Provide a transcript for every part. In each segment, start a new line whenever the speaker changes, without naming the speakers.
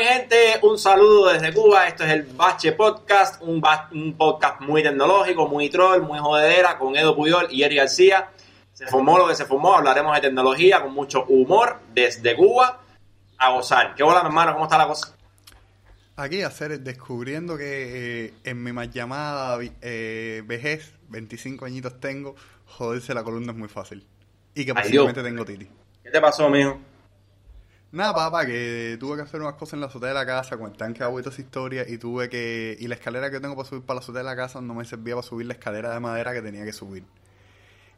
mi gente, un saludo desde Cuba. Esto es el Bache Podcast, un, un podcast muy tecnológico, muy troll, muy jodedera, con Edo Puyol y Eri García. Se formó lo que se formó, hablaremos de tecnología con mucho humor desde Cuba a gozar. ¿Qué hola, mi hermano? ¿Cómo está la cosa?
Aquí hacer descubriendo que eh, en mi más llamada eh, vejez, 25 añitos tengo, joderse la columna es muy fácil. Y que posiblemente tengo titi.
¿Qué te pasó, mijo?
Nada, papá, que tuve que hacer unas cosas en la azotea de la casa con el tanque de agua y esa historia y tuve que... Y la escalera que tengo para subir para la azotea de la casa no me servía para subir la escalera de madera que tenía que subir.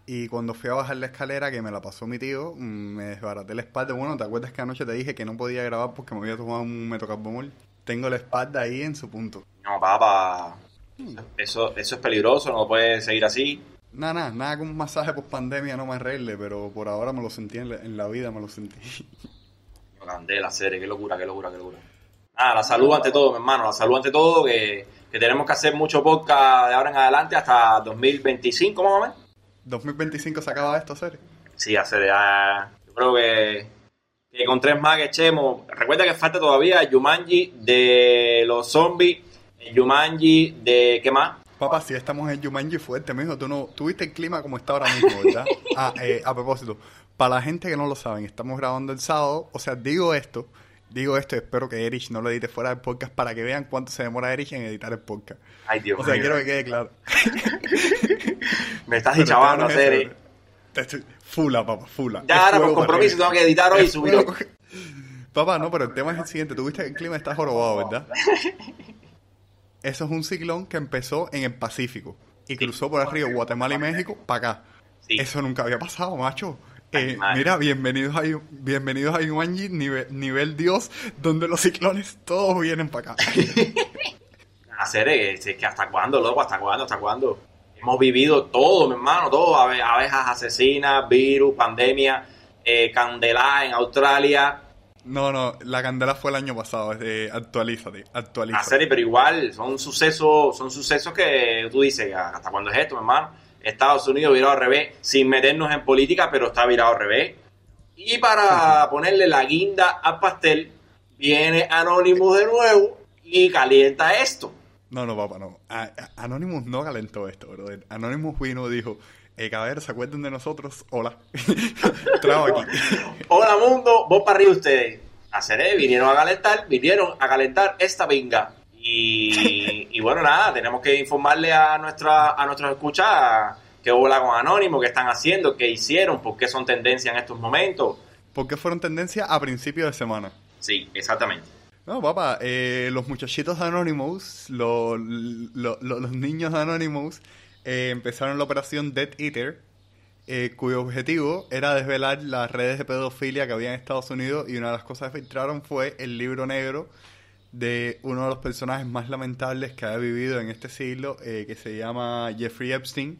Y cuando fui a bajar la escalera, que me la pasó mi tío, mm, me desbaraté la espalda. Bueno, ¿te acuerdas que anoche te dije que no podía grabar porque me había tomado un metocarbamol? Tengo la espalda ahí en su punto.
No, papá. Eso, eso es peligroso, no puede seguir así.
Nada, nada, nada con un masaje por pandemia no me arregle, pero por ahora me lo sentí en la vida, me lo sentí.
Candela, serie, qué locura, qué locura, qué locura. Ah, la salud ante todo, mi hermano, la salud ante todo, que, tenemos que hacer mucho podcast de ahora en adelante hasta 2025, más o menos.
2025 se acaba esto, serie.
Sí, hacer ya. Yo creo que, con tres más que echemos. Recuerda que falta todavía Yumanji de los zombies, Yumanji de. ¿Qué más?
Papá, si estamos en Yumanji fuerte, mijo, tú no, tuviste el clima como está ahora mismo, ¿verdad? ah, eh, a propósito, para la gente que no lo saben, estamos grabando el sábado. O sea, digo esto, digo esto y espero que Erich no lo edite fuera del podcast para que vean cuánto se demora Erich en editar el podcast.
Ay, Dios
O sea, quiero que quede claro.
Me estás dichabando,
Seri. Fula, papá, fula.
Ya, ahora por compromiso tengo que editar hoy y subirlo.
Papá, no, pero el tema es el siguiente. Tuviste que el clima está jorobado, ¿verdad? Eso es un ciclón que empezó en el Pacífico y cruzó por el río Guatemala y México para acá. Eso nunca había pasado, macho. Eh, mira, bienvenidos a, bienvenidos a Yumanji, nivel, nivel Dios, donde los ciclones todos vienen para acá.
Hacer es que hasta cuándo, loco, hasta cuándo, hasta cuándo. Hemos vivido todo, mi hermano, todo, abejas asesinas, virus, pandemia, eh, candela en Australia.
No, no, la candela fue el año pasado, es de actualízate, actualízate.
serie, pero igual, son sucesos, son sucesos que tú dices, ¿hasta cuándo es esto, mi hermano? Estados Unidos virado al revés, sin meternos en política, pero está virado al revés. Y para ponerle la guinda al pastel, viene Anonymous de nuevo y calienta esto.
No, no, papá, no. Anonymous no calentó esto, bro. Anonymous vino y dijo, eh, ver, ¿se acuerdan de nosotros? Hola. Trago aquí.
Hola, mundo. Vos para arriba ustedes. A vinieron a calentar, vinieron a calentar esta vinga. Y, bueno, nada, tenemos que informarle a, nuestra, a nuestros escuchas qué hola con Anónimo, qué están haciendo, qué hicieron, por qué son tendencia en estos momentos.
¿Por qué fueron tendencia a principios de semana?
Sí, exactamente.
No, papá, eh, los muchachitos de Anonymous, los niños de Anonymous, eh, empezaron la operación Dead Eater, eh, cuyo objetivo era desvelar las redes de pedofilia que había en Estados Unidos y una de las cosas que filtraron fue el libro negro de uno de los personajes más lamentables que ha vivido en este siglo, eh, que se llama Jeffrey Epstein,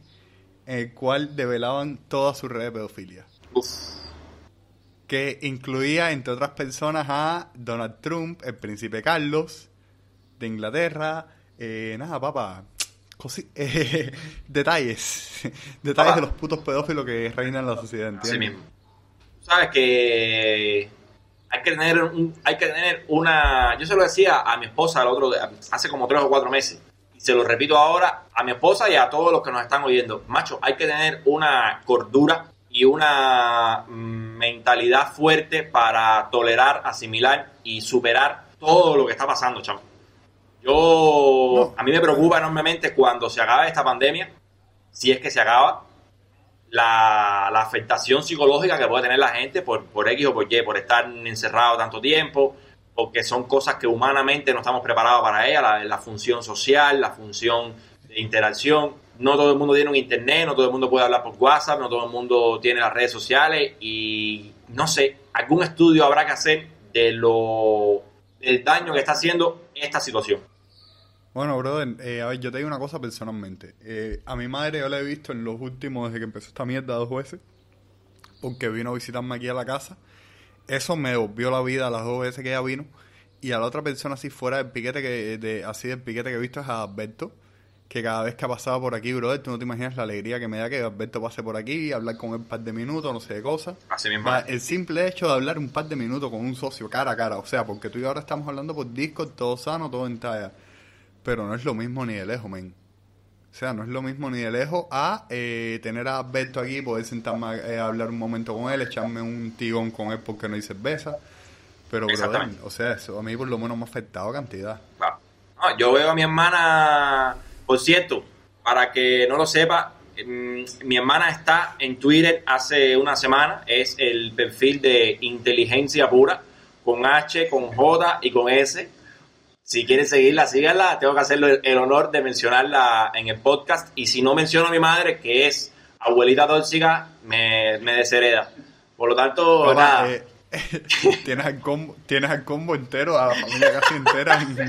en el cual develaban toda su red de pedofilia. Que incluía, entre otras personas, a Donald Trump, el príncipe Carlos de Inglaterra, eh, nada, papá, eh, detalles, detalles de los putos pedófilos que reinan en la sociedad, ¿entiendes?
Sabes que hay que tener un, hay que tener una yo se lo decía a mi esposa el otro hace como tres o cuatro meses y se lo repito ahora a mi esposa y a todos los que nos están oyendo. Macho hay que tener una cordura y una mm, mentalidad fuerte para tolerar asimilar y superar todo lo que está pasando chamo. Yo a mí me preocupa enormemente cuando se acabe esta pandemia si es que se acaba la, afectación psicológica que puede tener la gente por, por X o por Y, por estar encerrado tanto tiempo, porque son cosas que humanamente no estamos preparados para ella, la, función social, la función de interacción. No todo el mundo tiene un internet, no todo el mundo puede hablar por WhatsApp, no todo el mundo tiene las redes sociales y no sé, algún estudio habrá que hacer de lo del daño que está haciendo esta situación.
Bueno, brother, eh, a ver, yo te digo una cosa personalmente. Eh, a mi madre yo la he visto en los últimos, desde que empezó esta mierda, dos veces. Porque vino a visitarme aquí a la casa. Eso me volvió la vida las dos veces que ella vino. Y a la otra persona así fuera del piquete que, de, así del piquete que he visto es a Alberto. que cada vez que ha pasado por aquí, brother, tú no te imaginas la alegría que me da que Alberto pase por aquí, hablar con él un par de minutos, no sé de cosas.
Así mismo.
Va, el simple hecho de hablar un par de minutos con un socio cara a cara, o sea, porque tú y yo ahora estamos hablando por Discord, todo sano, todo en talla. Pero no es lo mismo ni de lejos, men. O sea, no es lo mismo ni de lejos a eh, tener a Alberto aquí, poder sentarme a eh, hablar un momento con él, echarme un tigón con él porque no hay cerveza. Pero, brother, o sea, eso a mí por lo menos me ha afectado cantidad.
Claro. No, yo veo a mi hermana, por cierto, para que no lo sepa, mm, mi hermana está en Twitter hace una semana, es el perfil de inteligencia pura, con H, con J y con S. Si quieren seguirla, síganla. Tengo que hacerle el, el honor de mencionarla en el podcast. Y si no menciono a mi madre, que es abuelita tóxica, me, me deshereda. Por lo tanto,
Papá,
nada.
eh, tienes, al combo, tienes al combo entero, a la familia casi entera. En,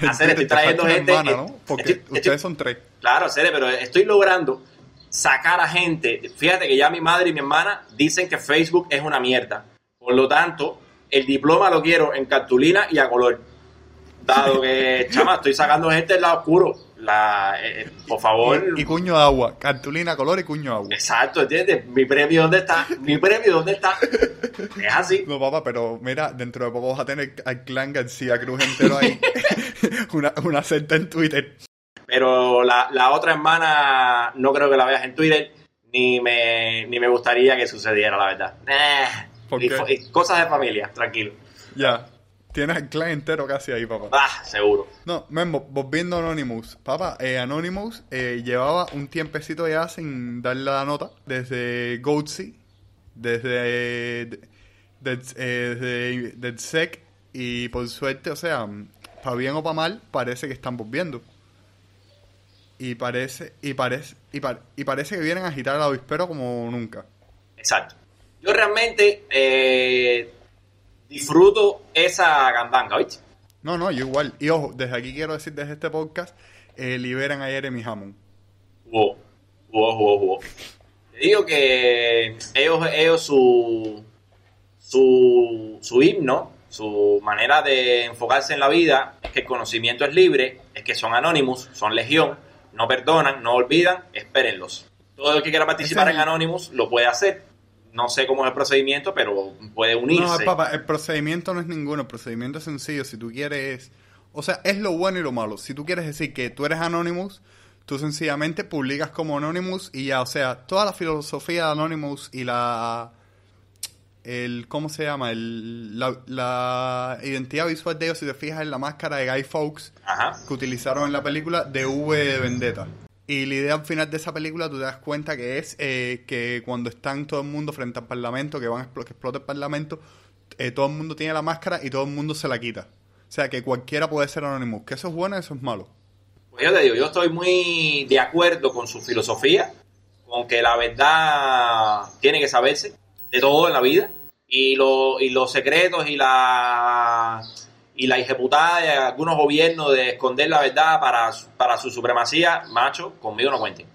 en
Hacer, estoy trayendo gente-
hermana, ¿no? Porque
estoy- estoy-
ustedes son tres.
Claro, Cere, pero estoy logrando sacar a gente. Fíjate que ya mi madre y mi hermana dicen que Facebook es una mierda. Por lo tanto, el diploma lo quiero en cartulina y a color. Dado que, chama, estoy sacando gente del lado oscuro. La, eh, eh, por favor.
Y, y cuño agua, cartulina, color y cuño agua.
Exacto, ¿entiendes? Mi premio, ¿dónde está? Mi premio, ¿dónde está? Es así.
No, papá, pero mira, dentro de poco vas a tener al clan García Cruz entero ahí. una, una secta en Twitter.
Pero la, la otra hermana no creo que la veas en Twitter. Ni me, ni me gustaría que sucediera, la verdad. Eh,
¿Por
y y cosas de familia, tranquilo.
Ya. Tienes al clan entero casi ahí, papá.
Ah, seguro.
No, Membo, volviendo a Anonymous. Papá, eh, Anonymous eh, llevaba un tiempecito ya sin darle la nota. Desde Goatsy, desde, de- de- eh, desde DedSec. Y por suerte, o sea, para bien o para mal, parece que están volviendo. Y parece, y parece, y, pa- y parece que vienen a agitar el avispero como nunca.
Exacto. Yo realmente eh, disfruto esa gandanga, ¿oíste?
No, no, yo igual. Y ojo, desde aquí quiero decir, desde este podcast, eh, liberan a Jeremy Hammond.
Jugó, jugó, jugó. Te digo que ellos, ellos su, su, su himno, su manera de enfocarse en la vida es que el conocimiento es libre, es que son Anonymous, son legión, no perdonan, no olvidan, espérenlos. Todo el que quiera participar en Anonymous lo puede hacer. No sé cómo es el procedimiento, pero puede unirse.
No, papá, el procedimiento no es ninguno. El procedimiento es sencillo. Si tú quieres. O sea, es lo bueno y lo malo. Si tú quieres decir que tú eres Anonymous, tú sencillamente publicas como Anonymous y ya. O sea, toda la filosofía de Anonymous y la. El, ¿Cómo se llama? El, la, la identidad visual de ellos, si te fijas en la máscara de Guy Fawkes
Ajá.
que utilizaron en la película de V de Vendetta. Y la idea al final de esa película, tú te das cuenta que es eh, que cuando están todo el mundo frente al parlamento, que van a que explota el parlamento, eh, todo el mundo tiene la máscara y todo el mundo se la quita. O sea, que cualquiera puede ser Anonymous. Que eso es bueno y eso es malo.
Pues yo te digo, yo estoy muy de acuerdo con su filosofía, con que la verdad tiene que saberse de todo en la vida y, lo- y los secretos y la y la ejecutada de algunos gobiernos de esconder la verdad para, su- para su supremacía, macho, conmigo no cuenten.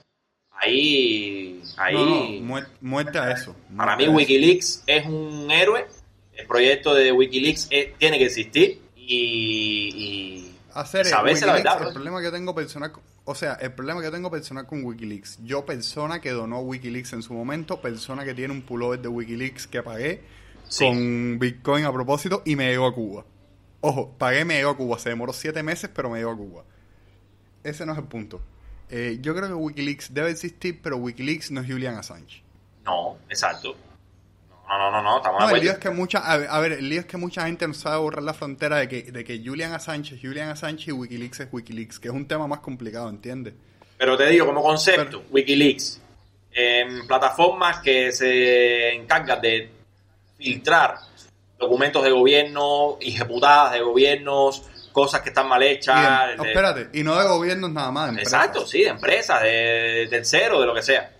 Ahí, ahí,
No, no, eso.
para mí
eso.
Wikileaks es un héroe, el proyecto de Wikileaks es- tiene que existir y, y
hacer el
saberse la verdad,
el problema que tengo personal con- o sea el problema que tengo personal con Wikileaks yo persona que donó Wikileaks en su momento persona que tiene un pullover de Wikileaks que pagué
Sí.
con Bitcoin a propósito y me llegó a Cuba ojo pagué me llegó a Cuba. Se demoró siete meses pero me llegó a Cuba. Ese no es el punto. Eh, yo creo que Wikileaks debe existir pero Wikileaks no es Julian Assange.
No, exacto. No, no, no, no, estamos
no, el lío es que mucha, a ver, a ver, el lío es que mucha gente no sabe borrar la frontera de que, de que Julian Assange es Julian Assange y Wikileaks es Wikileaks, que es un tema más complicado, ¿entiendes?
Pero te digo, como concepto,
Pero-
Wikileaks, en plataformas que se encargan de filtrar documentos de gobierno, ejecutadas de gobiernos, cosas que están mal
Y
hechas.
de-
de-
espérate, y no de gobiernos nada más. empresas.
exacto, sí, de empresas, de, terceros, de lo que sea.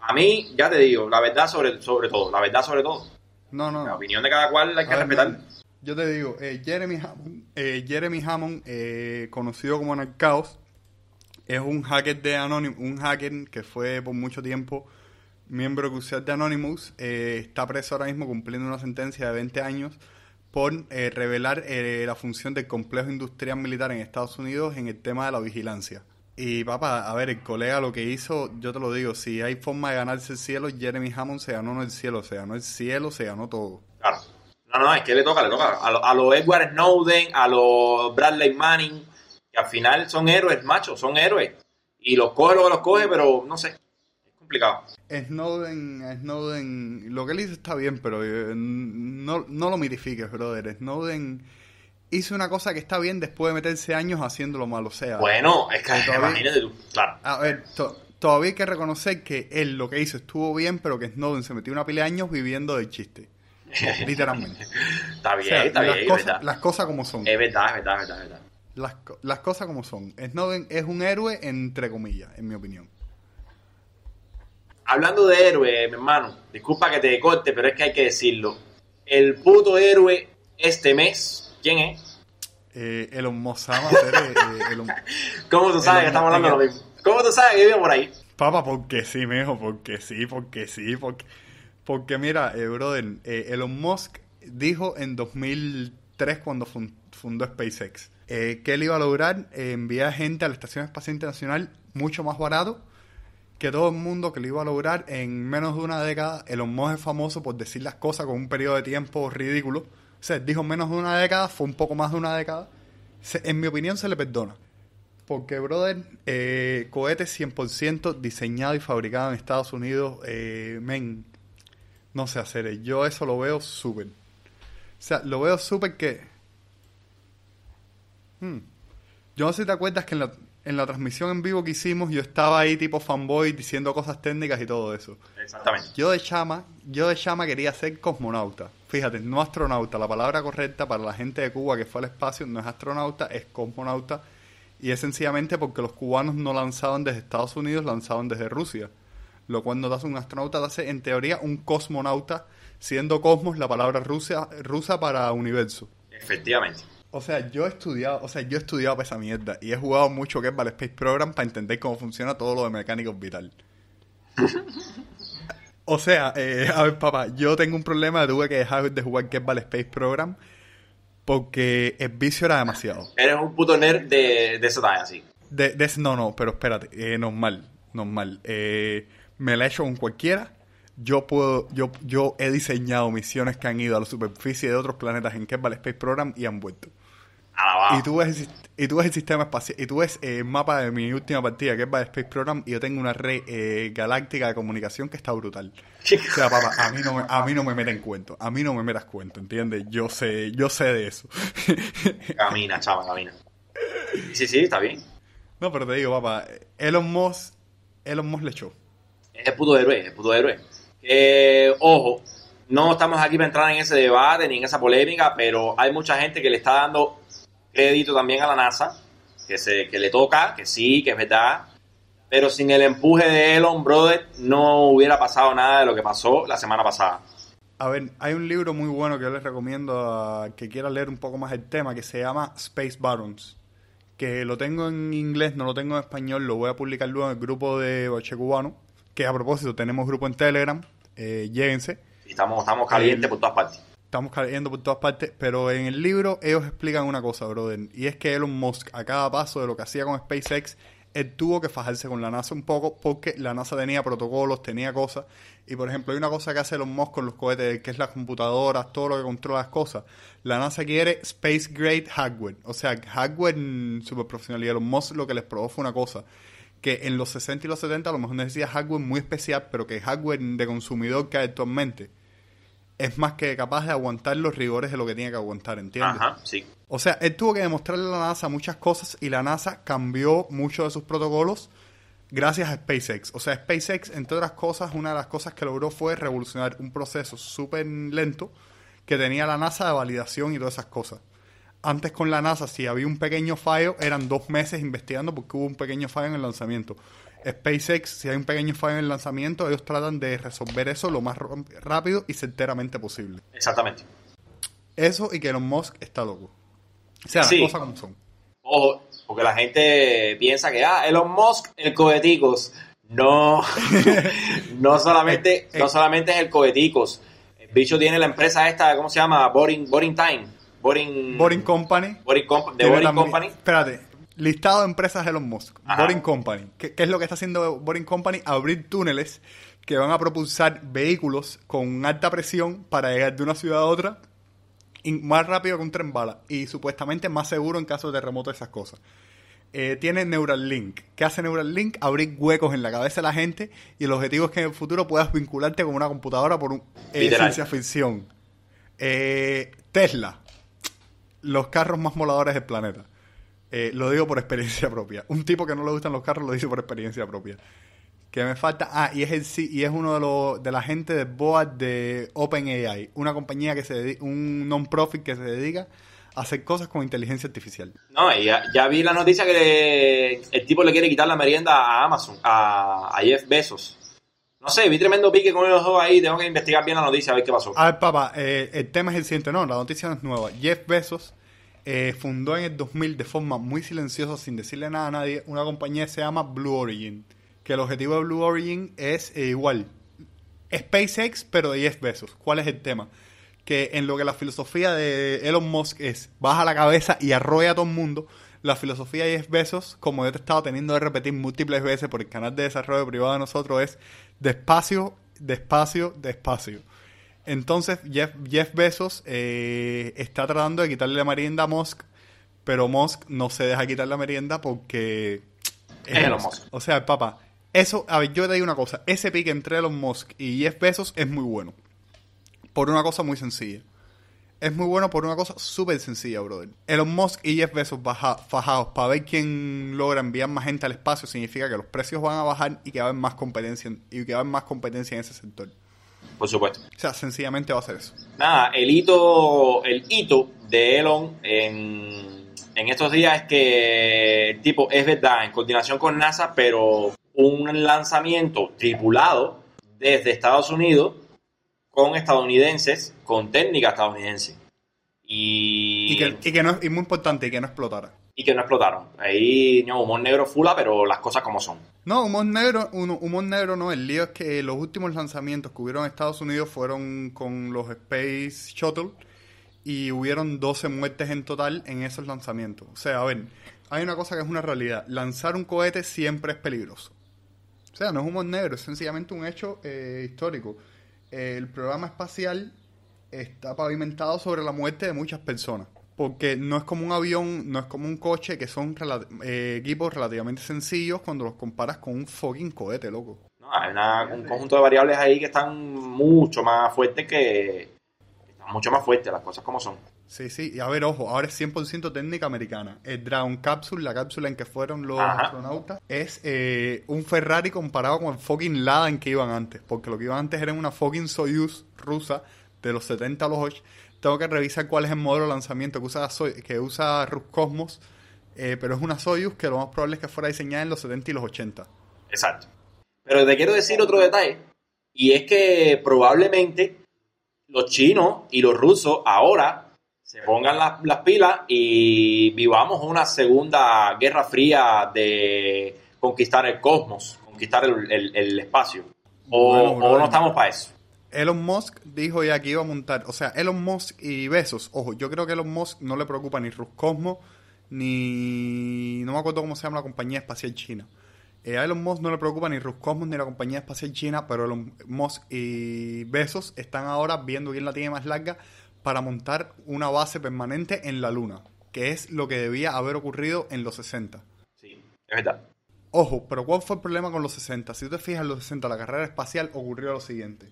A mí, ya te digo, la verdad sobre, sobre todo, la verdad sobre todo.
No, no.
La opinión de cada cual hay que
ver,
respetar.
man, yo te digo, eh, Jeremy Hammond, eh, Jeremy Hammond eh, conocido como Narcaos, es un hacker de Anonymous, un hacker que fue por mucho tiempo miembro crucial de Anonymous, eh, está preso ahora mismo cumpliendo una sentencia de 20 años por eh, revelar eh, la función del complejo industrial militar en Estados Unidos en el tema de la vigilancia. Y papá, a ver, el colega lo que hizo, yo te lo digo, si hay forma de ganarse el cielo, Jeremy Hammond se ganó no el cielo, se ganó el cielo, se ganó todo.
Claro. No, no, es que le toca, le toca. A, lo- a los Edward Snowden, a los Bradley Manning, que al final son héroes, machos, son héroes. Y los coge lo que los coge, pero no sé. Es complicado.
Snowden, Snowden, lo que él hizo está bien, pero eh, no, no lo mitifiques, brother. Snowden hizo una cosa que está bien después de meterse años haciéndolo mal, o sea...
Bueno, es que
todavía-
imagínate tú. Claro.
A ver, to- todavía hay que reconocer que él lo que hizo estuvo bien, pero que Snowden se metió una pila de años viviendo del chiste. Literalmente.
Está
O
bien,
sea,
está
las,
bien, es
cosas,
verdad.
las cosas como son.
Es verdad, es verdad, es verdad, es verdad.
Las, las cosas como son. Snowden es un héroe entre comillas, en mi opinión.
Hablando de héroe, mi hermano, disculpa que te corte, pero es que hay que decirlo. El puto héroe este mes, ¿quién es?
Eh, Elon Musk Sama, hacer, eh, eh, Elon-
¿Cómo tú sabes
El-
que estamos hablando de lo
el-
mismo? ¿Cómo tú sabes que vive por ahí?
Papá, porque sí, mijo, porque sí, porque sí, porque... Porque mira, eh, brother, eh, Elon Musk dijo en 2003 cuando fun- fundó SpaceX eh, que él iba a lograr enviar gente a la Estación Espacial Internacional mucho más barato que todo el mundo que lo iba a lograr en menos de una década. Elon Musk es famoso por decir las cosas con un periodo de tiempo ridículo. O sea, dijo menos de una década, fue un poco más de una década. Se- en mi opinión se le perdona. Porque, brother, eh, cohetes 100% diseñado y fabricado en Estados Unidos, eh, men, no sé hacer. Yo eso lo veo súper. O sea, lo veo súper que... Hmm. Yo no sé si te acuerdas que en la, en la transmisión en vivo que hicimos yo estaba ahí tipo fanboy diciendo cosas técnicas y todo eso.
Exactamente.
Yo de chama, yo de chama quería ser cosmonauta. Fíjate, no astronauta. La palabra correcta para la gente de Cuba que fue al espacio no es astronauta, es cosmonauta. Y es sencillamente porque los cubanos no lanzaban desde Estados Unidos, lanzaban desde Rusia. Lo cual no te hace un astronauta, te hace en teoría un cosmonauta, siendo cosmos la palabra rusa, rusa para universo.
Efectivamente.
O sea, yo he estudiado, o sea, yo he estudiado para esa mierda y he jugado mucho Kerbal Space Program para entender cómo funciona todo lo de mecánica orbital. o sea, eh, a ver, papá, yo tengo un problema, tuve que dejar de jugar Kerbal Space Program porque el vicio era demasiado.
Eres un puto nerd de, de esa talla, así.
De, de no, no, pero espérate, eh, normal, normal. Eh, me la he hecho con cualquiera. Yo puedo, yo, yo he diseñado misiones que han ido a la superficie de otros planetas en Kerbal Space Program y han vuelto. Y tú ves, el y tú ves el sistema espacial, y tú ves eh, el mapa de mi última partida, que es Bad Space Program, y yo tengo una red eh, galáctica de comunicación que está brutal. O sea, papá, a mí no me, a mí no me meten cuento, a mí no me metas cuento, ¿entiendes? Yo sé, yo sé de eso.
Camina, chava, camina. Sí, sí, está bien.
no, pero te digo, papá, Elon Musk, Elon Musk le echó.
Es el puto héroe, es el puto héroe. Eh, ojo, no estamos aquí para entrar en ese debate ni en esa polémica, pero hay mucha gente que le está dando crédito también a la NASA, que, se, que le toca, que sí, que es verdad. Pero sin el empuje de Elon, brother, no hubiera pasado nada de lo que pasó la semana pasada.
A ver, hay un libro muy bueno que yo les recomiendo a que quiera leer un poco más el tema, que se llama Space Barons. Que lo tengo en inglés, no lo tengo en español, lo voy a publicar luego en el grupo de Bache Cubano. Que a propósito, tenemos grupo en Telegram, eh, lléguense.
Y estamos, estamos calientes por todas partes.
Estamos cayendo por todas partes, pero en el libro ellos explican una cosa, brother. Y es que Elon Musk, a cada paso de lo que hacía con SpaceX, él tuvo que fajarse con la NASA un poco porque la NASA tenía protocolos, tenía cosas. Y por ejemplo, hay una cosa que hace Elon Musk con los cohetes, que es las computadoras, todo lo que controla las cosas. La NASA quiere Space Grade Hardware, o sea, hardware super profesional. Y Elon Musk lo que les probó fue una cosa que en los 60 y los 70 a lo mejor necesita hardware muy especial, pero que hardware de consumidor que hay actualmente es más que capaz de aguantar los rigores de lo que tiene que aguantar, ¿entiendes?
Ajá, sí.
O sea, él tuvo que demostrarle a la NASA muchas cosas y la NASA cambió muchos de sus protocolos gracias a SpaceX. O sea, SpaceX, entre otras cosas, una de las cosas que logró fue revolucionar un proceso súper lento que tenía la NASA de validación y todas esas cosas. Antes con la NASA, si había un pequeño fallo, eran dos meses investigando porque hubo un pequeño fallo en el lanzamiento. SpaceX, si hay un pequeño fallo en el lanzamiento, ellos tratan de resolver eso lo más rápido y certeramente posible.
Exactamente.
Eso y que Elon Musk está loco. O sea,
Sí.
las cosas como son.
Ojo, porque la gente piensa que, ah, Elon Musk, el coheticos. No, no solamente,
Eh, eh.
no solamente es el coheticos. bicho tiene la empresa esta, ¿cómo se llama? Boring, Boring Time. Boring,
Boring Company.
Boring Comp- de
Tiene
Boring
también-
Company.
Espérate. Listado de empresas de Elon Musk.
Ajá.
Boring Company. ¿Qué, qué es lo que está haciendo Boring Company? Abrir túneles que van a propulsar vehículos con alta presión para llegar de una ciudad a otra y más rápido que un tren bala. Y supuestamente más seguro en caso de terremoto esas cosas. Eh, tiene Neuralink. ¿Qué hace Neuralink? Abrir huecos en la cabeza de la gente y el objetivo es que en el futuro puedas vincularte con una computadora por un, eh, ciencia ficción. Eh, Tesla. Los carros más moladores del planeta. Eh, lo digo por experiencia propia. Un tipo que no le gustan los carros lo dice por experiencia propia. Que me falta. Ah, y es el sí, y es uno de los de la gente de board de OpenAI, una compañía que se dedica, un non-profit que se dedica a hacer cosas con inteligencia artificial.
No, y ya, ya vi la noticia que le- el tipo le quiere quitar la merienda a Amazon, a, a Jeff Bezos. No sé, vi tremendo pique con los dos ahí. Tengo que investigar bien la noticia a ver qué pasó.
A ver, papá, eh, el tema es el siguiente. No, la noticia no es nueva. Jeff Bezos eh, fundó en el 2000 de forma muy silenciosa, sin decirle nada a nadie, una compañía que se llama Blue Origin. Que el objetivo de Blue Origin es eh, igual. SpaceX, pero de Jeff Bezos. ¿Cuál es el tema? Que en lo que la filosofía de Elon Musk es baja la cabeza y arrolla a todo el mundo, la filosofía de Jeff Bezos, como he estado teniendo de repetir múltiples veces por el canal de desarrollo privado de nosotros, es despacio, despacio, despacio. Entonces Jeff, Jeff Bezos eh, está tratando de quitarle la merienda a Musk, pero Musk no se deja quitar la merienda porque
Es Elon Musk.
O sea, papá, eso, a ver, yo te digo una cosa, ese pique entre Elon Musk y Jeff Bezos es muy bueno. Por una cosa muy sencilla. Es muy bueno por una cosa súper sencilla, brother. Elon Musk y Jeff Bezos baja- fajados para ver quién logra enviar más gente al espacio significa que los precios van a bajar y que va a haber más competencia en- y que va a haber más competencia en ese sector.
Por supuesto.
O sea, sencillamente va a ser eso.
Nada, el hito, el hito de Elon en, en estos días es que el tipo es verdad, en coordinación con NASA, pero un lanzamiento tripulado desde Estados Unidos con estadounidenses, con técnica estadounidense. Y,
Y que, y que no, y muy importante, y que no explotara.
Y que no explotaron. Ahí, no, humor negro fula, pero las cosas como son.
No, humor negro, humor negro no. El lío es que los últimos lanzamientos que hubieron en Estados Unidos fueron con los Space Shuttle y hubieron 12 muertes en total en esos lanzamientos. O sea, a ver, hay una cosa que es una realidad. Lanzar un cohete siempre es peligroso. O sea, no es humor negro, es sencillamente un hecho eh, histórico. El programa espacial está pavimentado sobre la muerte de muchas personas. Porque no es como un avión, no es como un coche, que son eh, equipos relativamente sencillos cuando los comparas con un fucking cohete, loco.
No, hay una- un conjunto de variables ahí que están mucho más fuertes que... Están mucho más fuertes, las cosas como son.
Sí, sí, y a ver, ojo, ahora es 100% técnica americana. El Dragon Capsule, la cápsula en que fueron los
Ajá.
astronautas, es eh, un Ferrari comparado con el fucking Lada en que iban antes. Porque lo que iban antes era una fucking Soyuz rusa de los 70 a los 8. Tengo que revisar cuál es el modelo de lanzamiento que usa, Soy- que usa Roscosmos, eh, pero es una Soyuz que lo más probable es que fuera diseñada en los 70 y los 80.
Exacto. Pero te quiero decir otro detalle, y es que probablemente los chinos y los rusos ahora se pongan las, las pilas y vivamos una segunda guerra fría de conquistar el cosmos, conquistar el, el- el espacio. O,
Bueno,
o
brother.
no estamos para eso.
Elon Musk dijo ya que iba a montar, o sea, Elon Musk y Besos, ojo, yo creo que Elon Musk no le preocupa ni Roscosmos, ni... no me acuerdo cómo se llama la compañía espacial china. Eh, a Elon Musk no le preocupa ni Roscosmos ni la compañía espacial china, pero Elon Musk y Besos están ahora viendo quién la tiene más larga para montar una base permanente en la Luna, que es lo que debía haber ocurrido en los 60.
Sí, es verdad.
Ojo, pero ¿cuál fue el problema con los 60? Si tú te fijas en los 60, la carrera espacial ocurrió lo siguiente.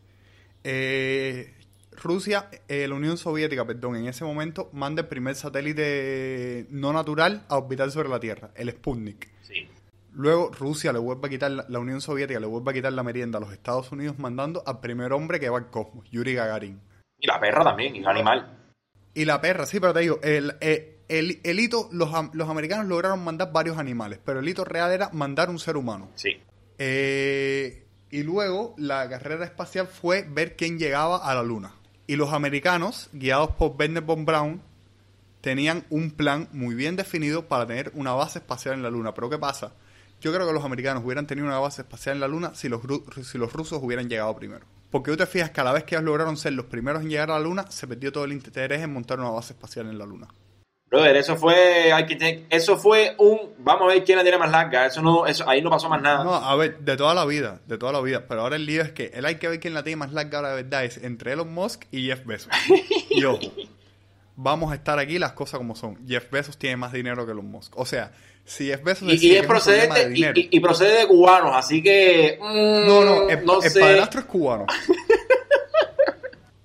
Eh, Rusia, eh, la Unión Soviética, perdón, en ese momento manda el primer satélite no natural a orbitar sobre la Tierra, el Sputnik.
Sí.
Luego Rusia le vuelve a quitar, la, la Unión Soviética le vuelve a quitar la merienda a los Estados Unidos mandando al primer hombre que va al cosmos, Yuri Gagarin.
Y la perra también, y el animal.
Y la perra, sí, pero te digo, el, eh, el, el hito, los, los americanos lograron mandar varios animales, pero el hito real era mandar un ser humano.
Sí.
Eh, y luego la carrera espacial fue ver quién llegaba a la Luna. Y los americanos, guiados por Werner von Braun, tenían un plan muy bien definido para tener una base espacial en la Luna. Pero ¿qué pasa? yo creo que los americanos hubieran tenido una base espacial en la Luna si los, si los rusos hubieran llegado primero. Porque tú te fijas que a la vez que ellos lograron ser los primeros en llegar a la Luna, se perdió todo el interés en montar una base espacial en la Luna.
Brother, eso fue, eso fue un, vamos a ver quién la tiene más larga, eso no, eso, ahí no pasó más nada.
No, a ver, de toda la vida, de toda la vida, pero ahora el lío es que el hay que ver quién la tiene más larga de verdad es entre Elon Musk y Jeff Bezos. y ojo, vamos a estar aquí las cosas como son. Jeff Bezos tiene más dinero que Elon Musk. O sea, si Jeff Bezos
y, y es procedente, y, procede de cubanos, así que
mm, no, no, el, no el padrastro es cubano.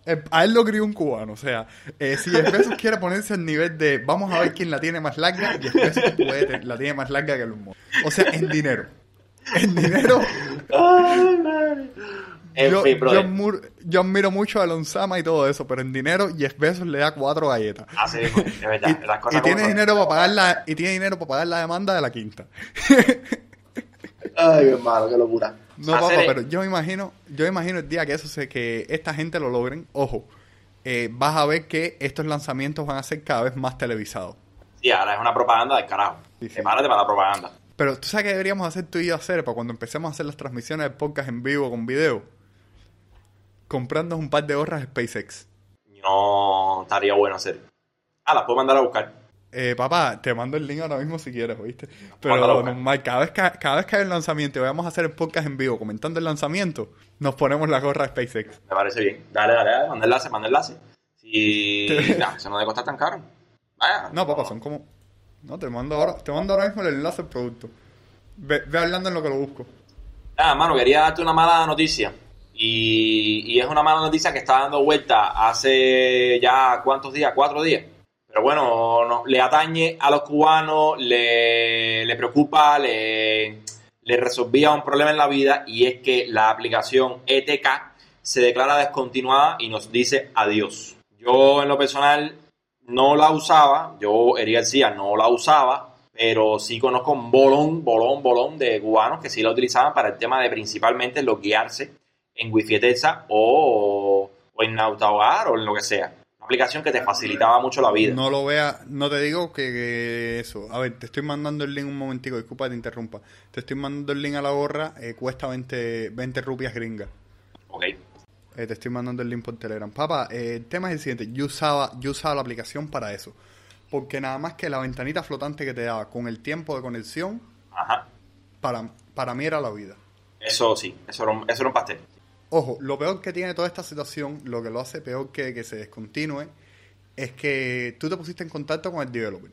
Eh, a él lo crió un cubano. O sea, eh, si Bezos quiere ponerse al nivel de vamos a ver quién la tiene más larga, Jeff Bezos puede, la tiene más larga que el humor. O sea, en dinero. En dinero. yo, yo, admiro mucho a Alonsama y todo eso, pero en dinero Jeff Bezos le da cuatro galletas.
Ah, sí, es verdad.
y, las cosas y tiene dinero para pagar la, y tiene dinero para pagar la demanda de la quinta.
Ay, hermano, qué locura.
No, papá, pero yo me imagino, yo me imagino el día que eso se, que esta gente lo logren, ojo, eh, vas a ver que estos lanzamientos van a ser cada vez más televisados.
Sí, ahora es una propaganda del carajo. Sí, para la propaganda.
Pero tú sabes que deberíamos hacer tú y yo hacer para cuando empecemos a hacer las transmisiones de podcast en vivo con video. Comprando un par de gorras SpaceX.
No, estaría bueno hacer. Ah, las puedo mandar a buscar.
Eh, papá, te mando el link ahora mismo si quieres, ¿oíste? Pero normal, cada vez, que, cada vez que hay el lanzamiento y vayamos a hacer el podcast en vivo comentando el lanzamiento, nos ponemos la gorra SpaceX.
Me parece bien. Dale, dale, dale, manda enlace, manda enlace. Si... no, eso no debe costar tan caro.
no, papá, son como... No, te mando ahora, te mando ahora mismo el enlace del producto. Ve, hablando en lo que lo busco.
Ah, mano, quería darte una mala noticia. Y, y es una mala noticia que está dando vuelta hace ya, ¿cuántos días? ¿Cuatro días? Pero bueno, no, le atañe a los cubanos, le, le preocupa, le, le resolvía un problema en la vida y es que la aplicación ETK se declara descontinuada y nos dice adiós. Yo en lo personal no la usaba, yo Eric García no la usaba, pero sí conozco un bolón, bolón, bolón de cubanos que sí la utilizaban para el tema de principalmente loguearse en Wi-Fi o, o en Nautahogar o en lo que sea aplicación que te facilitaba mucho la vida.
No lo vea, no te digo que, eso. A ver, te estoy mandando el link un momentico, disculpa que te interrumpa. Te estoy mandando el link a la gorra, eh, cuesta 20, 20 rupias gringas.
Ok.
Eh, te estoy mandando el link por Telegram. Papá, eh, el tema es el siguiente. Yo usaba, yo usaba la aplicación para eso. Porque nada más que la ventanita flotante que te daba con el tiempo de conexión,
Ajá.
Para, para mí era la vida.
Eso sí, eso era eso era un pastel.
Ojo, lo peor que tiene toda esta situación, lo que lo hace peor que, que se descontinúe, es que tú te pusiste en contacto con el developer.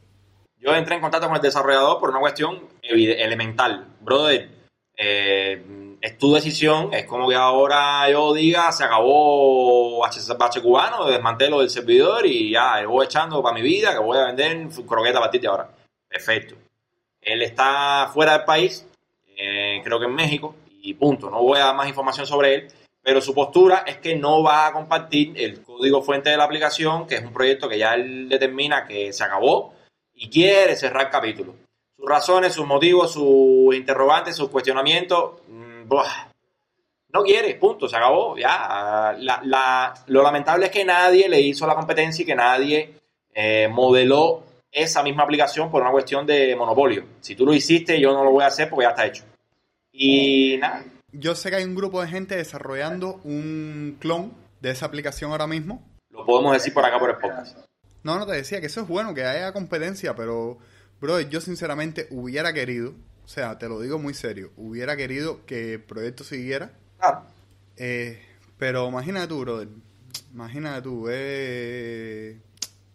Yo entré en contacto con el desarrollador por una cuestión elemental. Brother, eh, es tu decisión, es como que ahora yo diga, se acabó HCH cubano, desmantelo del servidor y ya, voy echando para mi vida, que voy a vender croqueta a partir de ahora. Perfecto. Él está fuera del país, eh, creo que en México, y punto. No voy a dar más información sobre él pero su postura es que no va a compartir el código fuente de la aplicación, que es un proyecto que ya él determina que se acabó y quiere cerrar capítulo. Sus razones, sus motivos, sus interrogantes, sus cuestionamientos, mm, no quiere, punto, se acabó, ya. lo lamentable es que nadie le hizo la competencia y que nadie eh, modeló esa misma aplicación por una cuestión de monopolio. Si tú lo hiciste, yo no lo voy a hacer porque ya está hecho. Y nada,
yo sé que hay un grupo de gente desarrollando un clon de esa aplicación ahora mismo.
Lo podemos decir por acá por el podcast.
No, no te decía que eso es bueno, que haya competencia, pero, bro, yo sinceramente hubiera querido, o sea, te lo digo muy serio, hubiera querido que el proyecto siguiera.
Claro.
Eh, pero imagínate tú, brother, imagínate tú, eh,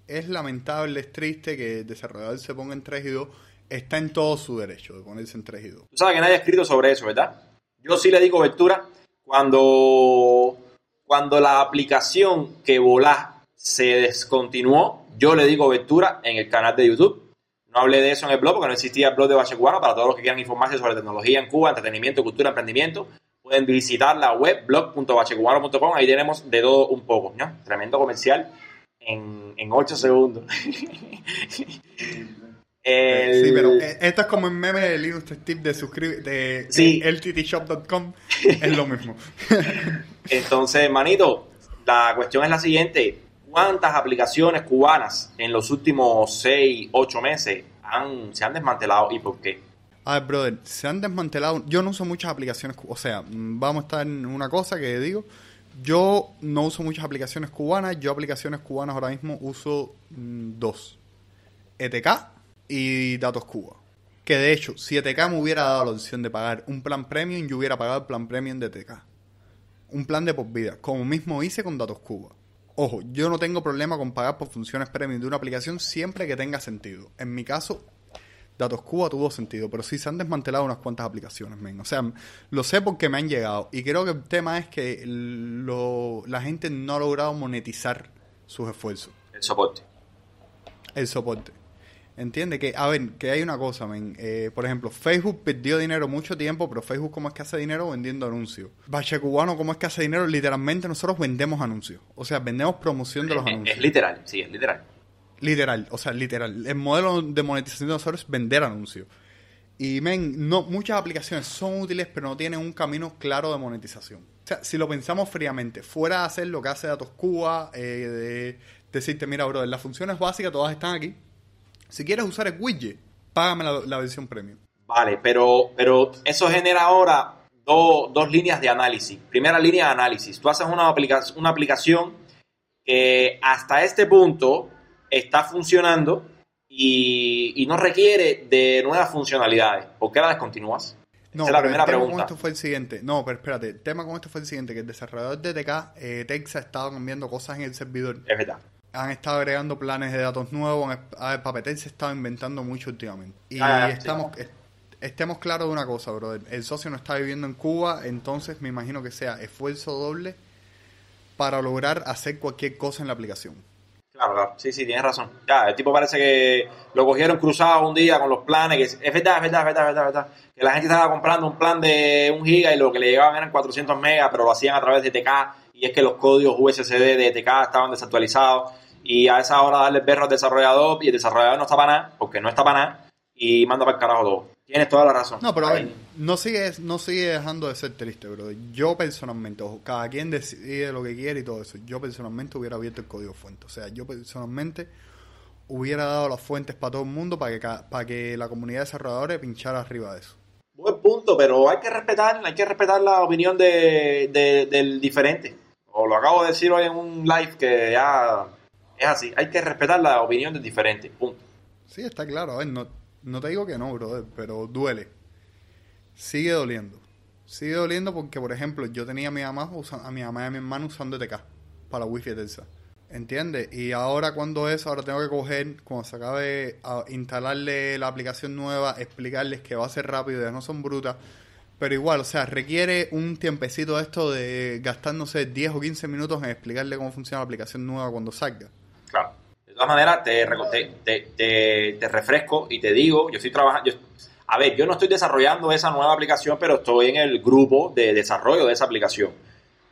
es lamentable, es triste que el desarrollador se ponga en 3 y 2. Está en todo su derecho de ponerse en 3 y 2.
Tú sabes que nadie ha escrito sobre eso, ¿verdad? Yo sí le di cobertura cuando, cuando la aplicación que volá se descontinuó. Yo le di cobertura en el canal de YouTube. No hablé de eso en el blog porque no existía el blog de Cubano. Para todos los que quieran informarse sobre tecnología en Cuba, entretenimiento, cultura, emprendimiento, pueden visitar la web blog.bachecubano.com. Ahí tenemos de todo un poco. ¿no? Tremendo comercial en, en 8 segundos.
Sí, pero eh, esto es como el meme de Linux Tip de suscribir de,
sí.
lttshop.com, es lo mismo.
Entonces, manito, la cuestión es la siguiente. ¿Cuántas aplicaciones cubanas en los últimos 6, 8 meses han, se han desmantelado y por qué?
A ver, brother, se han desmantelado. Yo no uso muchas aplicaciones. O sea, vamos a estar en una cosa que digo. Yo no uso muchas aplicaciones cubanas. Yo aplicaciones cubanas ahora mismo uso mm, dos: ETK y Datos Cuba. Que de hecho, si ETK me hubiera dado la opción de pagar un plan premium, yo hubiera pagado el plan premium de ETK. Un plan de por vida, como mismo hice con Datos Cuba. Ojo, yo no tengo problema con pagar por funciones premium de una aplicación siempre que tenga sentido. En mi caso, Datos Cuba tuvo sentido, pero sí se han desmantelado unas cuantas aplicaciones, men. O sea, lo sé porque me han llegado. Y creo que el tema es que lo- la gente no ha logrado monetizar sus esfuerzos,
El soporte.
el soporte. Entiende que, a ver, que hay una cosa, men. Eh, por ejemplo, Facebook perdió dinero mucho tiempo, pero Facebook, ¿cómo es que hace dinero? Vendiendo anuncios. Bache Cubano, ¿cómo es que hace dinero? Literalmente nosotros vendemos anuncios. O sea, vendemos promoción de los
Es,
anuncios.
es literal, sí, es literal.
Literal, o sea, literal. El modelo de monetización de nosotros es vender anuncios. Y, men, no, muchas aplicaciones son útiles, pero no tienen un camino claro de monetización. O sea, si lo pensamos fríamente, fuera de hacer lo que hace Datos Cuba, eh, de decirte, mira, bro, las funciones básicas todas están aquí. Si quieres usar el widget, págame la, la versión premium.
Vale, pero, pero eso genera ahora do- dos líneas de análisis. Primera línea de análisis. Tú haces una, aplica- una aplicación que hasta este punto está funcionando y, y no requiere de nuevas funcionalidades. ¿Por qué la descontinúas?
No,
Esa es la primera
el tema
pregunta.
con esto fue el siguiente. No, pero espérate, el tema con esto fue el siguiente, que el desarrollador de TK, eh, Tex, ha estado cambiando cosas en el servidor.
Es verdad.
Han estado agregando planes de datos nuevos. A ver, Papetel se está inventando mucho últimamente. Y
Ah, sí.
estamos, est- estemos claros de una cosa, brother. El socio no está viviendo en Cuba, entonces me imagino que sea esfuerzo doble para lograr hacer cualquier cosa en la aplicación.
Claro, claro. Sí, sí, tienes razón. Ya, el tipo parece que lo cogieron cruzado un día con los planes. Que es, verdad, es verdad, es verdad, es verdad, es verdad. Que la gente estaba comprando un plan de un giga y lo que le llegaban eran 400 megas, pero lo hacían a través de TK. Y es que los códigos USSD de TK estaban desactualizados. Y a esa hora darle berro al desarrollador y el desarrollador no está para nada, porque no está para nada, y manda para el carajo todo. Tienes toda la razón.
No, pero a ver, no sigue, no sigue dejando de ser triste, brother. Yo personalmente, ojo, cada quien decide lo que quiere y todo eso. Yo personalmente hubiera abierto el código fuente. O sea, yo personalmente hubiera dado las fuentes para todo el mundo para que, para que la comunidad de desarrolladores pinchara arriba de eso.
Buen punto, pero hay que respetar, hay que respetar la opinión de, de- del diferente. O lo acabo de decir hoy en un live que ya es así. Hay que respetar la opinión del diferente. Punto.
Sí, está claro. A ver, no, no te digo que no, brother, pero duele. Sigue doliendo. Sigue doliendo porque, por ejemplo, yo tenía a mi mamá, a mi mamá y a mi hermano usando ETK para wifi de Telsa. ¿Entiendes? Y ahora cuando eso, ahora tengo que coger, cuando se acabe, a instalarle la aplicación nueva, explicarles que va a ser rápido, ya no son brutas. Pero igual, o sea, requiere un tiempecito esto de gastar, no sé, 10 o 15 minutos en explicarle cómo funciona la aplicación nueva cuando salga.
Claro. De todas maneras, te, te, te- refresco y te digo, yo estoy trabajando... yo- a ver, yo no estoy desarrollando esa nueva aplicación, pero estoy en el grupo de desarrollo de esa aplicación.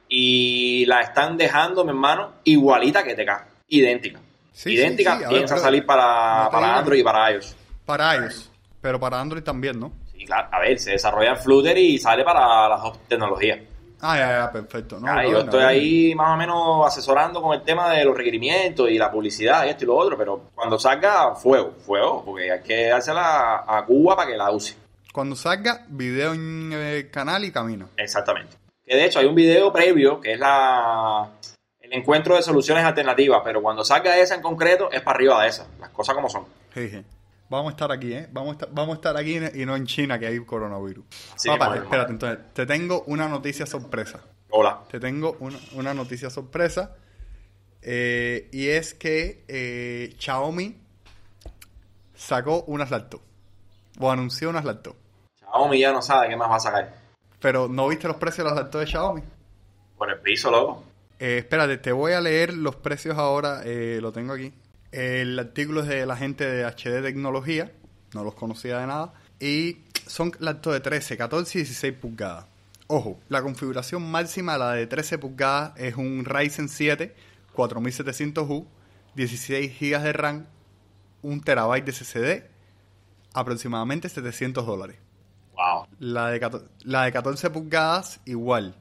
Y la están dejando, mi hermano, igualita que TK. Idéntica.
Sí,
Idéntica,
sí, sí, ver,
piensa salir para,
no
para Android y para iOS.
Para iOS, pero para Android también, ¿no?
Sí, claro. A ver, se desarrolla en Flutter y sale para las dos tecnologías.
Ah, ya, ya, perfecto. No,
yo estoy ahí más o menos asesorando con el tema de los requerimientos y la publicidad y esto y lo otro, pero cuando salga, fuego, fuego, porque hay que dársela a Cuba para que la use.
Cuando salga, video en el canal y camino.
Exactamente. Que de hecho hay un video previo que es la el encuentro de soluciones alternativas, pero cuando salga esa en concreto es para arriba de esa, las cosas como son.
Jeje. Vamos a estar aquí, ¿eh? Vamos a estar, vamos a estar aquí y no en China, que hay coronavirus.
Sí,
Papá,
bueno,
espérate, entonces, te tengo una noticia sorpresa.
Hola.
Te tengo una, una noticia sorpresa. eh, y es que eh, Xiaomi sacó unas laptops. O anunció unas laptops.
Xiaomi ya no sabe qué más va a sacar.
Pero ¿no viste los precios de las laptops de Xiaomi?
Por el piso, loco.
Eh, espérate, te voy a leer los precios ahora, eh, lo tengo aquí. El artículo es de la gente de HD Tecnología, no los conocía de nada. Y son laptops de 13, 14 y 16 pulgadas. Ojo, la configuración máxima, la de 13 pulgadas, es un Ryzen 7 4700U, 16 GB de RAM, 1 terabyte de SSD, aproximadamente 700 dólares.
Wow.
La de, la de 14 pulgadas, igual.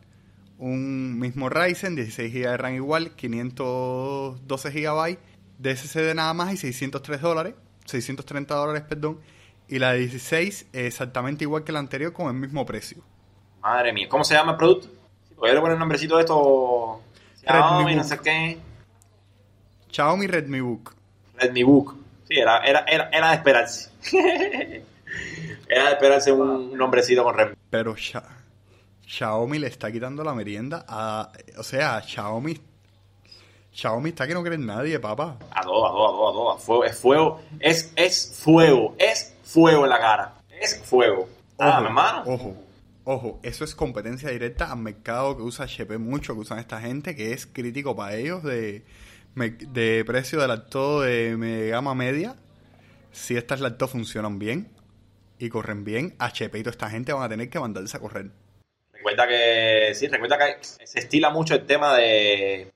Un mismo Ryzen, 16 GB de RAM igual, 512 GB de SSD nada más y 603 dólares, 630 dólares, perdón. y la de 16 exactamente igual que la anterior con el mismo precio.
Madre mía, ¿cómo se llama el producto? Yo le pongo el nombrecito de esto. Xiaomi, no sé qué.
Xiaomi Redmi Book.
Redmi Book. Sí, era, era, era, era de esperarse. era de esperarse un nombrecito con Redmi.
Pero Xia- Xiaomi le está quitando la merienda a... O sea, Xiaomi... Xiaomi está que no cree en nadie, papá.
A todo, a todo, a todo, a todo. Fuego, es fuego. Es, es fuego. Es fuego en la cara. Es fuego. Ah, mi hermano.
ojo, ojo, eso es competencia directa al mercado que usa HP mucho, que usan esta gente, que es crítico para ellos de, de precio de lacto de me- gama media. Si estas lacto funcionan bien y corren bien, HP y toda esta gente van a tener que mandarse a correr.
Recuerda que, sí, recuerda que se estila mucho el tema de,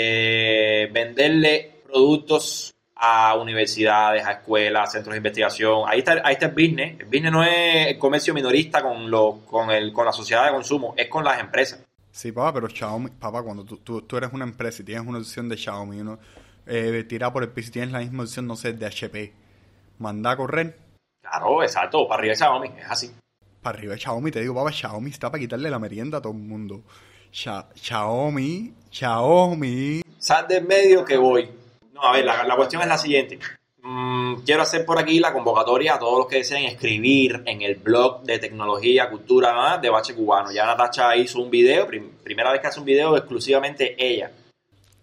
de venderle productos a universidades, a escuelas, centros de investigación. Ahí está, ahí está el business. El business no es el comercio minorista con, lo, con, el, con la sociedad de consumo, es con las empresas.
Sí, papá, pero Xiaomi, papá, cuando tú, tú, tú eres una empresa y tienes una opción de Xiaomi, uno eh, tira por el piso y tienes la misma opción, no sé, de HP, manda a correr
Claro, exacto, para arriba de Xiaomi, es así.
para arriba de Xiaomi, te digo, papá, Xiaomi está para quitarle la merienda a todo el mundo. Xia- Xiaomi, Xiaomi.
Sal del medio que voy. No, a ver, la, la cuestión es la siguiente. Mm, quiero hacer por aquí la convocatoria a todos los que deseen escribir en el blog de tecnología, cultura ¿ah? de Bache Cubano. Ya Natacha hizo un video, prim- primera vez que hace un video exclusivamente ella.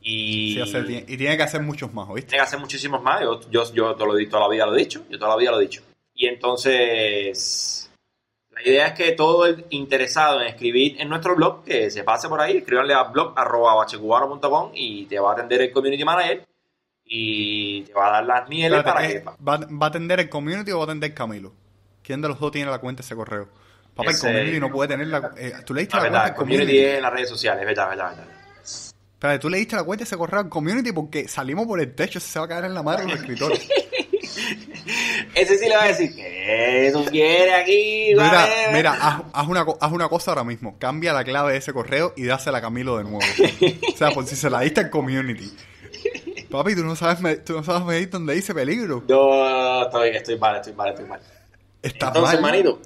Y
Sí, hacer- y tiene que hacer muchos más, ¿oíste?
tiene que hacer muchísimos más. Yo, yo, yo te lo he dicho, toda la vida lo he dicho. Yo toda la vida lo he dicho. Y entonces, la idea es que todo el interesado en escribir en nuestro blog, que se pase por ahí, escríbanle a blog.bachecubano.com y te va a atender el community manager y te va a dar las mieles
Espérate,
para que...
¿va, ¿Va a atender el community o va a atender Camilo? ¿Quién de los dos tiene la cuenta de ese correo? Papá,
Ese-
el community no puede tener la... eh, ¿Tú le diste
La
la
verdad,
cuenta
el community
community?
es en las redes sociales, es verdad, verdad, verdad.
Espérate, tú le diste la cuenta ese correo al community porque salimos por el techo, se va a caer en la madre de los escritores.
Ese sí le va a decir que tú quieres aquí,
Mira,
vale.
mira, haz, haz una, haz una cosa ahora mismo. Cambia la clave de ese correo y dásela a Camilo de nuevo. O sea, por si se la diste al community. Papi, tú no sabes, tú no sabes medir dónde dice peligro.
Yo estoy, estoy mal, estoy mal, estoy mal.
Estás
Entonces,
mal.
manito,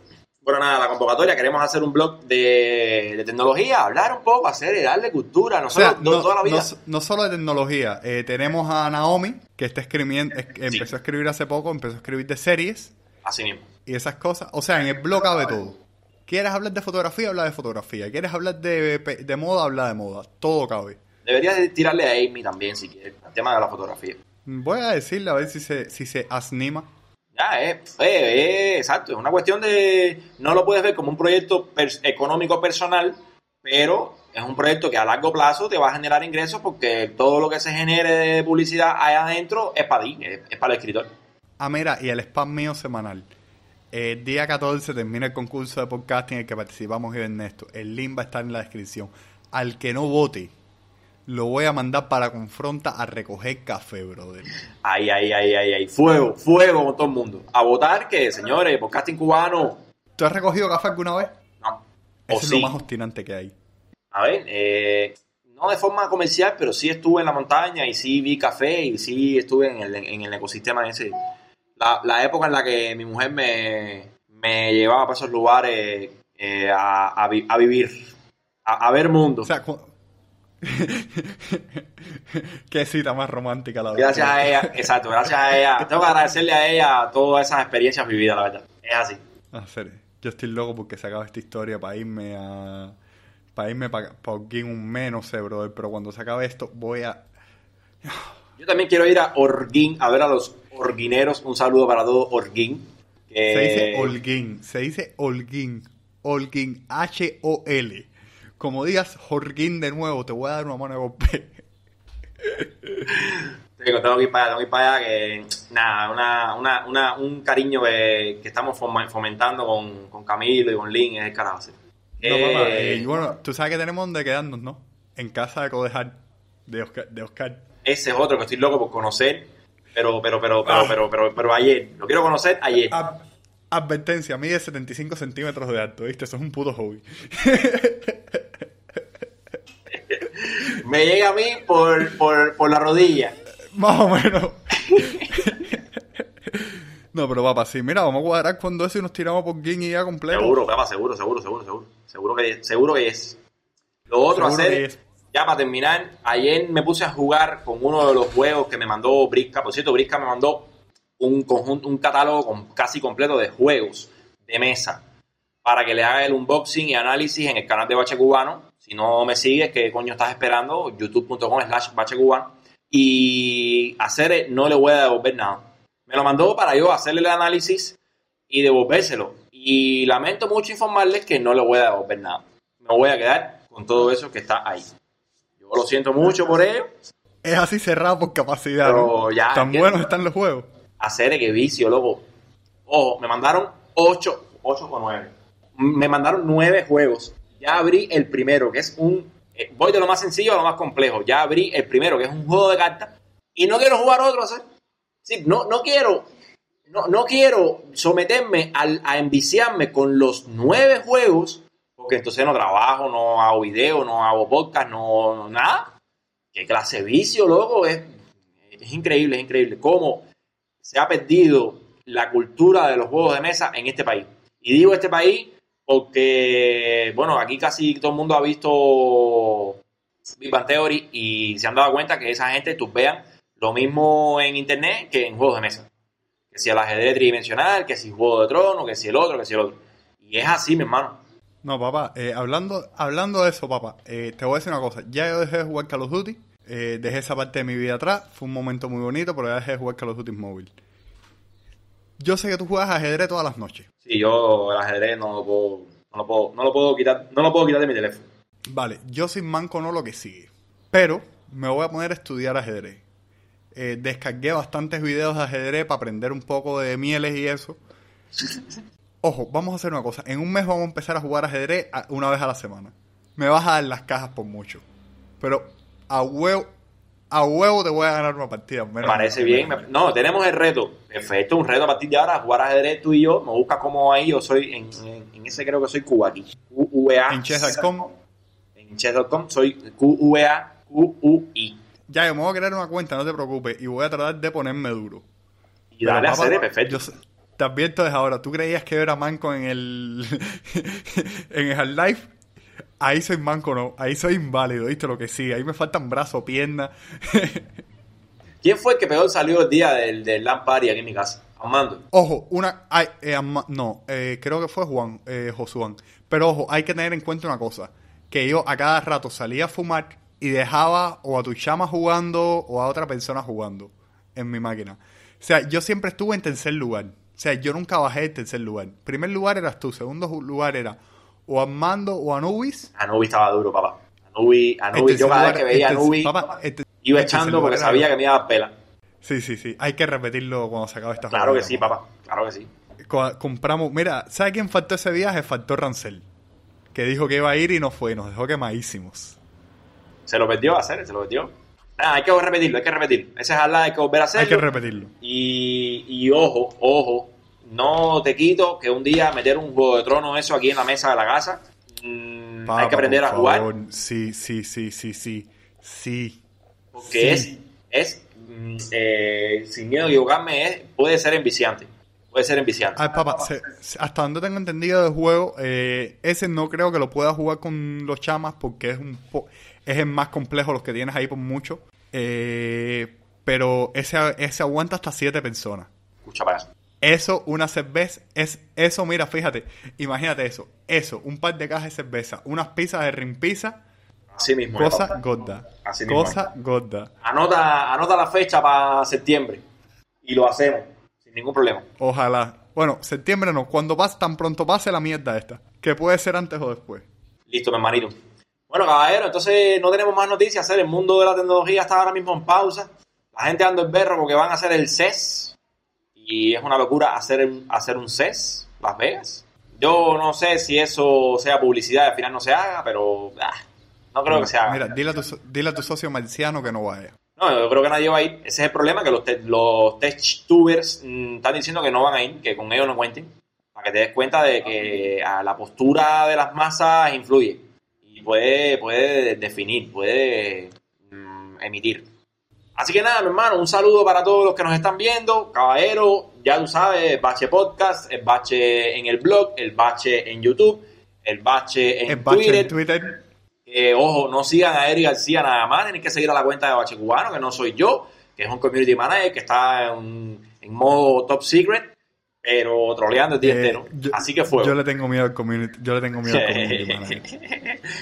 bueno, nada, la convocatoria, queremos hacer un blog de, de tecnología, hablar un poco, hacer, darle cultura,
O
nosotros
sea,
no,
no,
toda la vida.
no- no solo de tecnología. eh, tenemos a Naomi, que está escribiendo, es- empezó a escribir hace poco, empezó a escribir de series
Así mismo.
y esas cosas. O sea, en el blog cabe todo. ¿Quieres hablar de fotografía? Habla de fotografía. ¿Quieres hablar de, de moda? Habla de moda. Todo cabe.
Deberías de tirarle a Amy también, si quieres, el tema de la fotografía.
Voy a decirle a ver si se, si se anima.
Ya, eh, eh, eh, exacto, es una cuestión de... No lo puedes ver como un proyecto económico personal, pero es un proyecto que a largo plazo te va a generar ingresos porque todo lo que se genere de publicidad ahí adentro es para ti, es, para el escritor.
Ah, mira, y el spam mío semanal. El día 14 termina el concurso de podcasting en el que participamos y Ernesto. El link va a estar en la descripción. Al que no vote, lo voy a mandar para confronta a recoger café, brother.
Ahí, ahí, ahí, ahí, ahí. Fuego, fuego con todo el mundo. A votar que, señores, podcasting cubano.
¿Tú has recogido café alguna vez?
No.
Eso es
sí.
lo más obstinante que hay.
A ver, eh, no de forma comercial, pero sí estuve en la montaña y sí vi café y sí estuve en el, en el ecosistema ese. La, la época en la que mi mujer me, me llevaba para esos lugares eh, a, a vi- a vivir, a, a ver mundo.
O sea, cu- qué cita más romántica la verdad.
gracias a ella, exacto, gracias a ella. Tengo que agradecerle a ella todas esas experiencias vividas, la verdad. Es así.
Ah, serio. Yo estoy loco porque se acaba esta historia para irme a. Para irme para Holguín un mes, no sé, brother. Pero cuando se acabe esto, voy a.
Yo también quiero ir a Orguín a ver a los orguineros. Un saludo para todos, Orguín. que-
Se dice Holguín, se dice Holguín. Holguín, H-O-L. Como digas Holguín de nuevo, te voy a dar una mano de golpe.
Tengo, tengo que ir para allá, tengo que ir para allá, que nada, una, una, una, un cariño que, que estamos fomentando con, con Camilo y con Lin es el carajo. sí.
No,
Eh,
mamá, eh, y bueno, tú sabes que tenemos donde quedarnos, ¿no? En casa de Codejar, de Oscar. De Oscar.
Ese es otro que estoy loco por conocer, pero, pero, pero, pero,
Ah.
pero, pero, pero ayer, lo quiero conocer ayer.
Ad- advertencia, mide 75 centímetros de alto, ¿viste? Eso es un puto hobby.
Me llega a mí por, por, por la rodilla.
Más o menos. No, pero papá, sí, mira, vamos a cuadrar cuando eso y nos tiramos por Game y ya completo.
Seguro, papá, seguro, seguro, seguro, seguro. Seguro que, seguro que es. Lo otro
Seguro
hacer,
es.
ya para terminar, ayer me puse a jugar con uno de los juegos que me mandó Brisca. Por cierto, Brisca me mandó un conjunto, un catálogo con- casi completo de juegos de mesa para que le haga el unboxing y análisis en el canal de Bache Cubano. Si no me sigues, ¿qué coño estás esperando? youtube.com slash Bache Cubano. Y hacer, no le voy a devolver nada. Me lo mandó para yo hacerle el análisis y devolvérselo. Y lamento mucho informarles que no le voy a devolver nada. Me voy a quedar con todo eso que está ahí. Yo lo siento mucho por ello.
Es así cerrado por capacidad,
Pero
¿no?
ya,
Tan
que-
buenos están los juegos.
Hacer que vicio, loco. Ojo, me mandaron 8, 8 o 9. Me mandaron 9 juegos. Ya abrí el primero, que es un... eh, Voy de lo más sencillo a lo más complejo. Ya abrí el primero, que es un juego de cartas. Y no quiero jugar otro, no, no quiero... No, no quiero someterme a enviciarme con los nueve juegos, porque entonces no trabajo, no hago video, no hago podcast, no nada. ¿Qué clase de vicio, loco? Es, es increíble, es increíble. Cómo se ha perdido la cultura de los juegos de mesa en este país. Y digo este país porque, bueno, aquí casi todo el mundo ha visto Big Bang Theory y se han dado cuenta que esa gente vean lo mismo en internet que en juegos de mesa. Que si el ajedrez tridimensional, que si Juego de Tronos, que si el otro, que si el otro. Y es así, mi hermano.
No, papá, eh, hablando, hablando de eso, papá, eh, te voy a decir una cosa. Ya yo dejé de jugar Call of Duty, eh, dejé esa parte de mi vida atrás, fue un momento muy bonito, pero ya dejé de jugar Call of Duty móvil. Yo sé que tú juegas ajedrez todas las noches.
Sí, yo el ajedrez no lo puedo, no lo puedo, quitar, no lo puedo quitar de mi teléfono.
Vale, yo sin manco no lo que sigue. Pero me voy a poner a estudiar ajedrez. Eh, descargué bastantes videos de ajedrez para aprender un poco de mieles y eso. Ojo, vamos a hacer una cosa. En un mes vamos a empezar a jugar ajedrez una vez a la semana. Me vas a dar las cajas por mucho. Pero a huevo, a huevo te voy a ganar una partida.
Me parece bien. No, tenemos el reto. Perfecto, un reto a partir de ahora. Jugar ajedrez tú y yo. Me busca como ahí. Yo soy, en, en- en ese creo que soy Cuba aquí. QVA.
En chess.com.
En chess.com soy QVA, QUI.
Ya, yo me voy a crear una cuenta, no te preocupes. Y voy a tratar de ponerme duro.
Y dale
Pero,
a hacer, perfecto.
yo te advierto desde ahora, tú creías que yo era manco en el en el Half-Life. Ahí soy manco, no. Ahí soy inválido, ¿viste? Lo que sí. Ahí me faltan brazos, piernas.
¿Quién fue el que peor salió el día del, del LAN party aquí en mi casa? Armando.
Ojo, una. ay, eh, no, eh, creo que fue Juan, eh, Josuán. Pero ojo, hay que tener en cuenta una cosa: que yo a cada rato salía a fumar y dejaba o a tu chama jugando o a otra persona jugando en mi máquina. O sea, yo siempre estuve en tercer lugar. O sea, yo nunca bajé de tercer lugar. Primer lugar eras tú, segundo lugar era o Armando o Anubis.
Anubi estaba duro, papá. Anubi, Anubi.
En
yo cada vez que veía a
en tercer-
Anubi,
papá, en ter-
iba
tercer
echando porque sabía que me iba a dar pela.
Sí, sí, sí. Hay que repetirlo cuando se acabe esta
Claro que sí, papá. Claro que sí.
Co- compramos, mira, ¿sabe quién faltó ese viaje? Faltó Rancel, que dijo que iba a ir y no fue, y nos dejó quemadísimos.
Se lo perdió a hacer, se lo perdió. Nada, hay que repetirlo, hay que repetirlo. Ese es hay que volver a hacerlo.
Hay que repetirlo.
Y, y ojo, ojo, no te quito que un día meter un juego de trono eso aquí en la mesa de la casa. mm, hay que aprender a jugar
favor. Sí, sí, sí, sí, sí. Sí.
porque
Sí.
es, es mm, eh, sin miedo a equivocarme, es, puede ser enviciante. Puede ser enviciante.
Ay, papá, se- hasta donde tengo entendido del juego, eh, ese no creo que lo pueda jugar con los chamas porque es un po es el más complejo los que tienes ahí por mucho. Eh, pero ese, ese aguanta hasta siete personas.
Escucha para eso.
Eso, una cerveza, es eso, mira, fíjate, imagínate eso, eso, un par de cajas de cerveza, unas pizzas de rim pizza,
Así mismo.
cosa
papá.
gorda,
Así mismo
cosa gorda.
Anota, anota la fecha para septiembre y lo hacemos sin ningún problema.
Ojalá. Bueno, septiembre no, cuando pase, tan pronto pase la mierda esta, que puede ser antes o después.
Listo, mi hermanito. Bueno, caballero, entonces no tenemos más noticias. El mundo de la tecnología está ahora mismo en pausa. La gente anda en berro porque van a hacer el CES. Y es una locura hacer, un- hacer un CES, Las Vegas. Yo no sé si eso sea publicidad, al final no se haga, pero ah, no creo que se haga.
Mira, dile a, tu, dile a tu socio marciano que no vaya.
No, yo creo que nadie va a ir. Ese es el problema, que los, te- los tech-tubers mm, están diciendo que no van a ir, que con ellos no cuenten. Para que te des cuenta de que a la postura de las masas influye. Y puede, puede definir, puede mm, emitir. Así que nada, mi hermano, un saludo para todos los que nos están viendo. Caballero, ya tú sabes, el bache podcast, el bache en el blog, el bache en YouTube, el bache en
El bache
Twitter.
en Twitter.
Eh, ojo, no sigan a Eric García nada más, tienen que seguir a la cuenta de Bache Cubano, que no soy yo, que es un community manager que está en, en modo top secret, pero troleando el día
Eh,
entero.
yo-
Así que fue.
Yo le tengo miedo al community, yo le tengo miedo al community manager.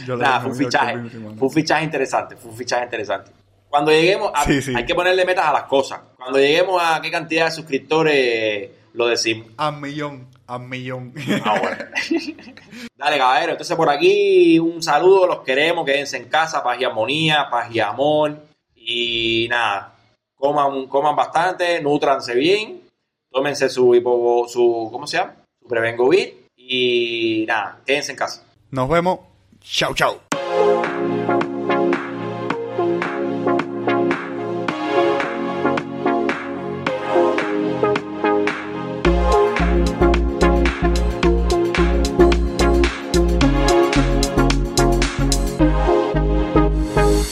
Yo le tengo
fue un fichaje. Fue un fichaje interesante, fue un fichaje interesante. Cuando lleguemos a,
Sí, sí.
hay que ponerle metas a las cosas. Cuando lleguemos a qué cantidad de suscriptores lo decimos.
A millón, a millón.
Ah, bueno. Dale, caballero. Entonces, por aquí, un saludo. Los queremos. Quédense en casa. Paz y armonía, paz y amor. Y nada, coman, coman bastante, nutranse bien. Tómense su hipo, su, ¿cómo se llama? Su Prevengovir. Y nada, quédense en casa.
Nos vemos. Chau, chau.